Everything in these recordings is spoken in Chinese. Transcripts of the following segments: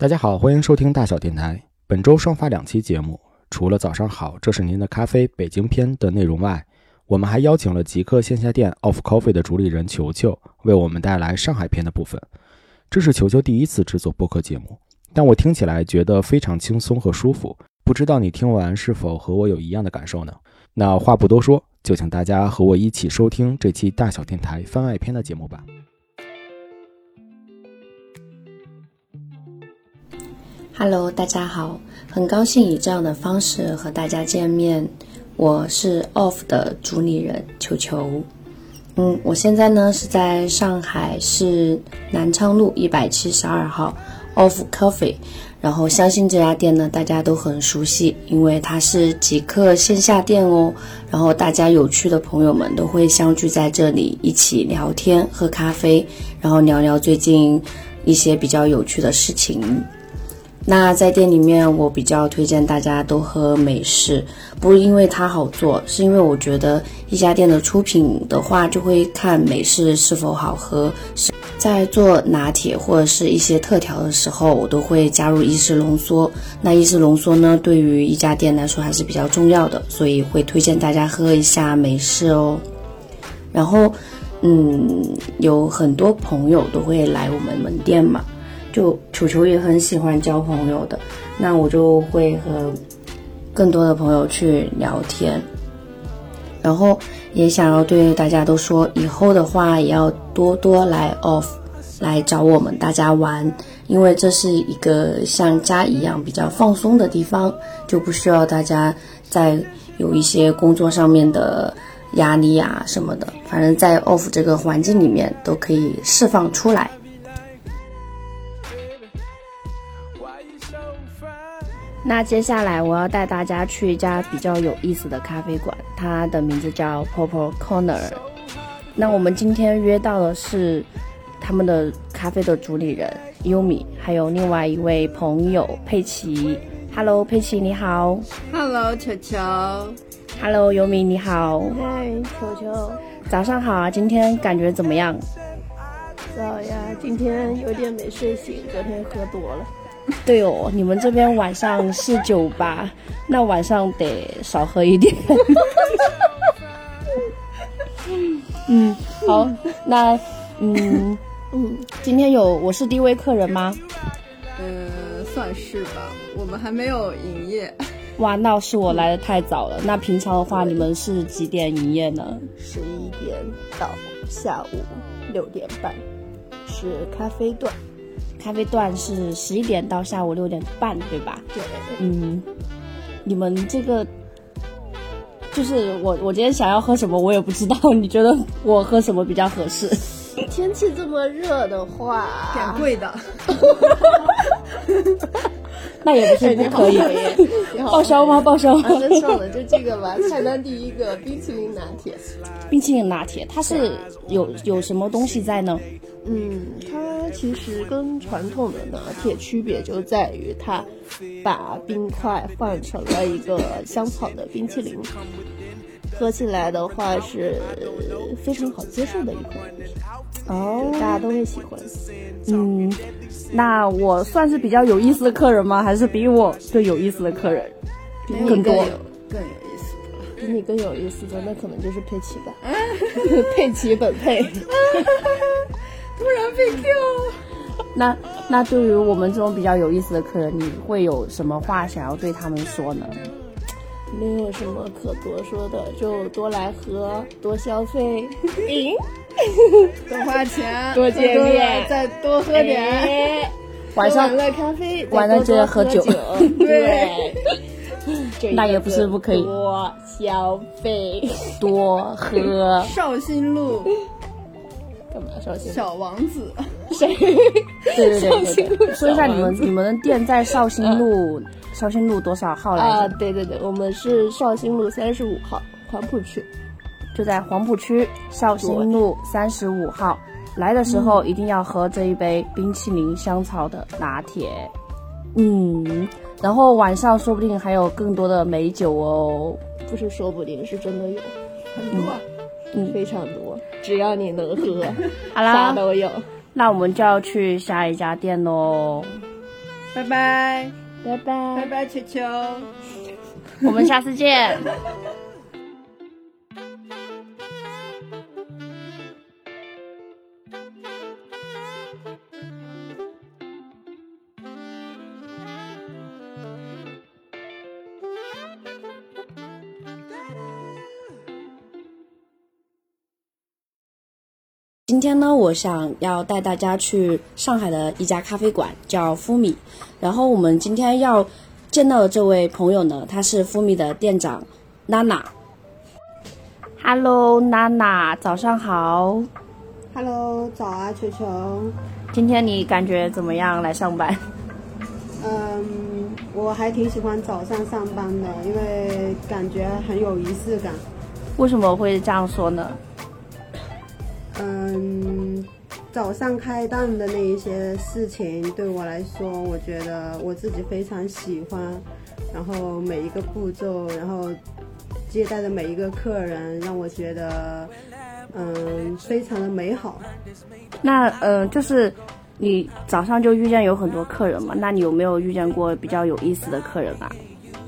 大家好，欢迎收听大小电台。本周双发两期节目，除了早上好，这是您的咖啡北京篇的内容外，我们还邀请了极客线下店 Off Coffee 的主理人球球，为我们带来上海篇的部分。这是球球第一次制作播客节目，但我听起来觉得非常轻松和舒服。不知道你听完是否和我有一样的感受呢？那话不多说，就请大家和我一起收听这期大小电台番外篇的节目吧。Hello，大家好，很高兴以这样的方式和大家见面。我是 Off 的主理人球球。嗯，我现在呢是在上海市南昌路一百七十二号 Off Coffee。然后相信这家店呢，大家都很熟悉，因为它是极客线下店哦。然后大家有趣的朋友们都会相聚在这里，一起聊天、喝咖啡，然后聊聊最近一些比较有趣的事情。那在店里面，我比较推荐大家都喝美式，不是因为它好做，是因为我觉得一家店的出品的话，就会看美式是否好喝。在做拿铁或者是一些特调的时候，我都会加入意式浓缩。那意式浓缩呢，对于一家店来说还是比较重要的，所以会推荐大家喝一下美式哦。然后，嗯，有很多朋友都会来我们门店嘛。就球球也很喜欢交朋友的，那我就会和更多的朋友去聊天，然后也想要对大家都说，以后的话也要多多来 off 来找我们大家玩，因为这是一个像家一样比较放松的地方，就不需要大家在有一些工作上面的压力啊什么的，反正在 off 这个环境里面都可以释放出来。那接下来我要带大家去一家比较有意思的咖啡馆，它的名字叫 Purple Corner。那我们今天约到的是他们的咖啡的主理人优米，还有另外一位朋友佩奇。Hello，佩奇你好。Hello，球球。Hello，优米你好。嗨，球球。早上好啊，今天感觉怎么样？早呀，今天有点没睡醒，昨天喝多了。对哦，你们这边晚上是酒吧，那晚上得少喝一点。嗯，好，那嗯嗯，今天有我是第一位客人吗？嗯，算是吧，我们还没有营业。哇，那是我来的太早了。那平常的话，你们是几点营业呢？十一点到下午六点半，是咖啡段。咖啡段是十一点到下午六点半，对吧？对。嗯，你们这个就是我，我今天想要喝什么，我也不知道。你觉得我喝什么比较合适？天气这么热的话，点贵的。那也不是不可以，报销吗？报销。那算了，就这个吧。菜单第一个冰淇淋拿铁。冰淇淋拿铁，它是有有什么东西在呢？嗯，它其实跟传统的拿铁区别就在于它把冰块换成了一个香草的冰淇淋，喝起来的话是非常好接受的一款饮品哦，大家都会喜欢。嗯，那我算是比较有意思的客人吗？还是比我更有意思的客人更多？更有意思的，比你更有意思的那可能就是佩奇吧，佩奇本佩。突然被 Q，那那对于我们这种比较有意思的客人，你会有什么话想要对他们说呢？没有什么可多说的，就多来喝，多消费，多花钱，多见面，再多喝点。晚上了咖啡，晚上就要喝酒。对，那也不是不可以。多消费，多喝。绍兴路。干嘛？绍兴小王子，谁？对对对对，说一下你们你们的店在绍兴路，绍兴路多少号来着？啊，对对对，我们是绍兴路三十五号，黄浦区，就在黄浦区绍兴路三十五号。来的时候一定要喝这一杯冰淇淋香草的拿铁，嗯，然后晚上说不定还有更多的美酒哦，不是说不定，是真的有很多，嗯，非常多。只要你能喝，好啦，啥都有。那我们就要去下一家店喽。拜拜，拜拜，拜拜，球球。我们下次见。今天呢，我想要带大家去上海的一家咖啡馆，叫夫米。然后我们今天要见到的这位朋友呢，他是夫米的店长娜娜。Hello，娜娜，早上好。Hello，早啊，球球。今天你感觉怎么样？来上班？嗯，我还挺喜欢早上上班的，因为感觉很有仪式感。为什么会这样说呢？嗯，早上开档的那一些事情对我来说，我觉得我自己非常喜欢。然后每一个步骤，然后接待的每一个客人，让我觉得嗯非常的美好。那呃，就是你早上就遇见有很多客人嘛？那你有没有遇见过比较有意思的客人啊？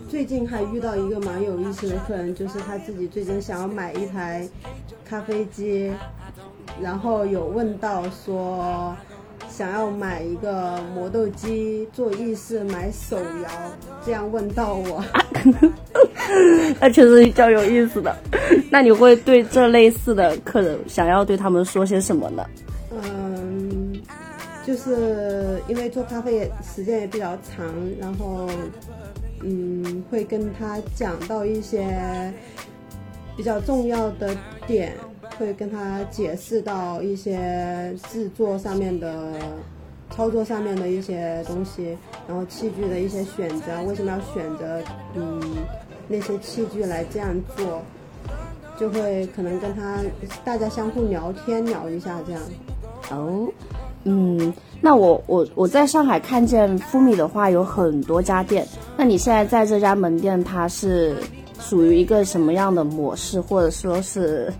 最近还遇到一个蛮有意思的客人，就是他自己最近想要买一台咖啡机，然后有问到说想要买一个磨豆机做意式买手摇，这样问到我。那确实比较有意思的。那你会对这类似的客人想要对他们说些什么呢？嗯，就是因为做咖啡也时间也比较长，然后嗯，会跟他讲到一些比较重要的点，会跟他解释到一些制作上面的。操作上面的一些东西，然后器具的一些选择，为什么要选择嗯那些器具来这样做，就会可能跟他大家相互聊天聊一下这样。哦，嗯，那我我我在上海看见富米的话有很多家店，那你现在在这家门店，它是属于一个什么样的模式，或者说是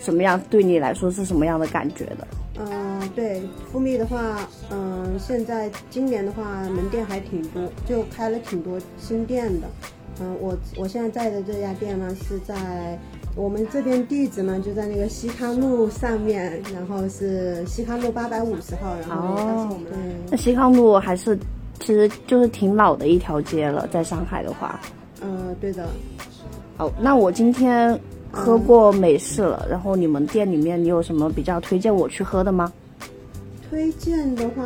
什么样对你来说是什么样的感觉的？嗯、对，富密的话，嗯、现在今年的话门店还挺多，就开了挺多新店的。嗯、我我现在在的这家店呢是在我们这边地址呢就在那个西康路上面，然后是西康路八百五十号，然后但是我们、那西康路还是其实就是挺老的一条街了，在上海的话。嗯，对的，哦，那我今天喝过美式了，然后你们店里面你有什么比较推荐我去喝的吗？推荐的话，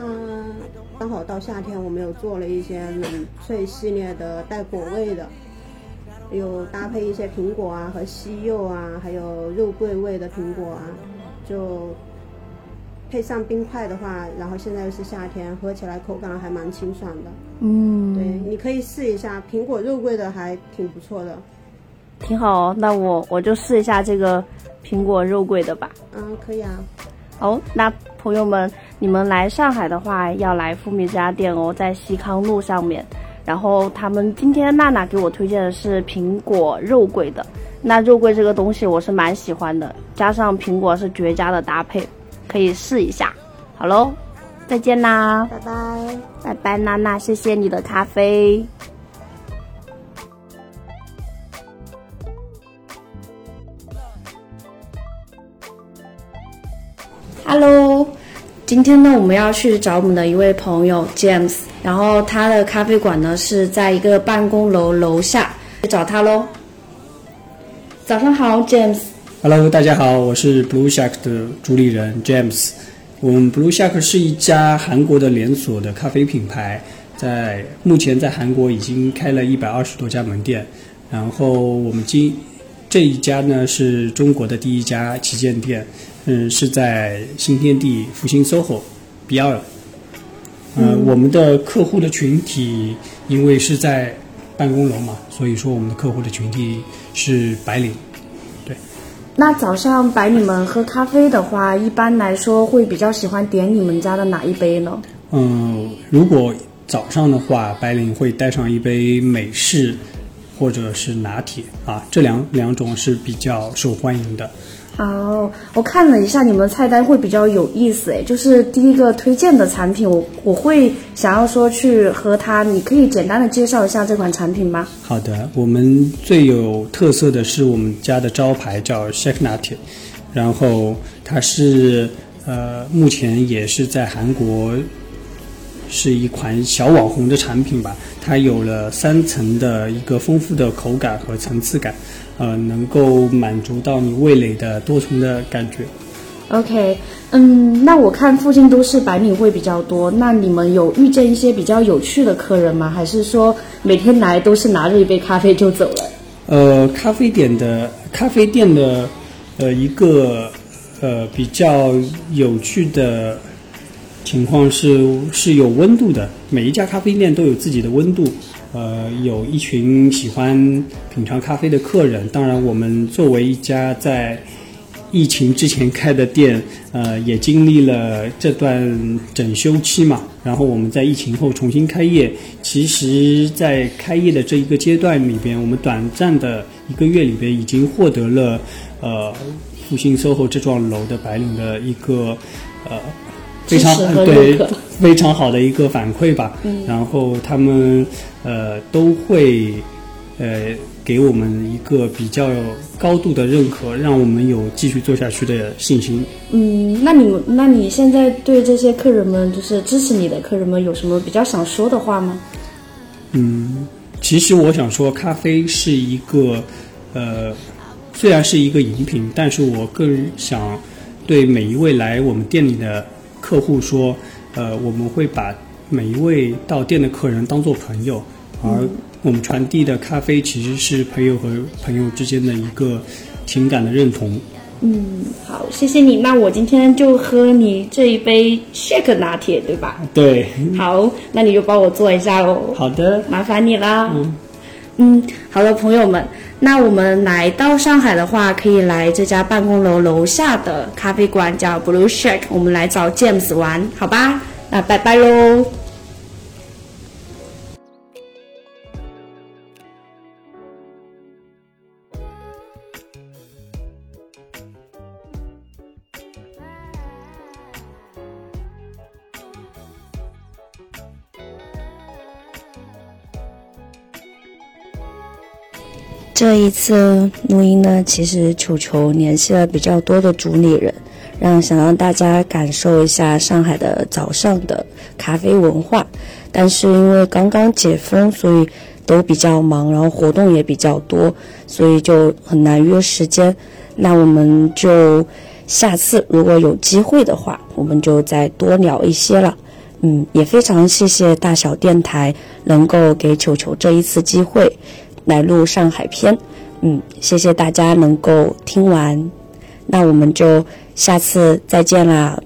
刚好到夏天，我们有做了一些冷萃系列的带果味的，有搭配一些苹果啊和西柚啊，还有肉桂味的苹果啊，就配上冰块的话，然后现在又是夏天，喝起来口感还蛮清爽的。嗯，对，你可以试一下，苹果肉桂的还挺不错的。挺好哦。那我我就试一下这个苹果肉桂的吧。嗯，可以啊。哦，那朋友们，你们来上海的话，要来富米这家店哦，在西康路上面。然后他们今天娜娜给我推荐的是苹果肉桂的，那肉桂这个东西我是蛮喜欢的，加上苹果是绝佳的搭配，可以试一下。好喽，再见啦，拜拜。拜拜，娜娜，谢谢你的咖啡。Hello，今天呢，我们要去找我们的一位朋友 James，然后他的咖啡馆呢是在一个办公楼楼下，去找他喽。早上好，James。Hello，大家好，我是 Blue Shark 的主理人 James。我们 Blue Shark 是一家韩国的连锁的咖啡品牌，在目前在韩国已经开了一百二十多家门店。然后我们今这一家呢是中国的第一家旗舰店，嗯，是在新天地复兴 SOHO 比尔。呃，我们的客户的群体因为是在办公楼嘛，所以说我们的客户的群体是白领。对那早上白领们喝咖啡的话，一般来说会比较喜欢点你们家的哪一杯呢？嗯，如果早上的话，白领会带上一杯美式或者是拿铁啊，这两两种是比较受欢迎的。好，我看了一下你们菜单会比较有意思诶，就是第一个推荐的产品，我我会想要说去喝它，你可以简单的介绍一下这款产品吗？好的，我们最有特色的是我们家的招牌叫 Shake Nut，然后它是呃目前也是在韩国是一款小网红的产品吧，它有了三层的一个丰富的口感和层次感，呃，能够满足到你味蕾的多重的感觉。OK，嗯，那我看附近都是白领会比较多，那你们有遇见一些比较有趣的客人吗？还是说每天来都是拿着一杯咖啡就走了？呃，咖啡店的咖啡店的呃一个呃比较有趣的情况是是有温度的，每一家咖啡店都有自己的温度。呃，有一群喜欢品尝咖啡的客人，当然我们作为一家在疫情之前开的店，呃，也经历了这段整修期嘛。然后我们在疫情后重新开业。其实，在开业的这一个阶段里边，我们短暂的一个月里边，已经获得了呃复兴 SOHO 这幢楼的白领的一个呃非常对非常好的一个反馈吧。然后他们呃都会呃给我们一个比较高度的认可，让我们有继续做下去的信心。嗯，那你们，那你现在对这些客人们，就是支持你的客人们，有什么比较想说的话吗？嗯，其实我想说，咖啡是一个，呃，虽然是一个饮品，但是我更想对每一位来我们店里的客户说，呃，我们会把每一位到店的客人当做朋友，而我们传递的咖啡其实是朋友和朋友之间的一个情感的认同。嗯，好，谢谢你。那我今天就喝你这一杯 shake 拿铁，对吧？对，好，那你就帮我做一下喽。好的，麻烦你啦。嗯嗯，好了，朋友们，那我们来到上海的话，可以来这家办公楼楼下的咖啡馆，叫 Blue Shack，我们来找 James 玩，好吧？那拜拜喽。这一次录音呢，其实球球联系了比较多的主理人，让想让大家感受一下上海的早上的咖啡文化。但是因为刚刚解封，所以都比较忙，然后活动也比较多，所以就很难约时间。那我们就下次如果有机会的话，我们就再多聊一些了。嗯，也非常谢谢大小电台能够给球球这一次机会。来录上海篇，嗯，谢谢大家能够听完，那我们就下次再见啦，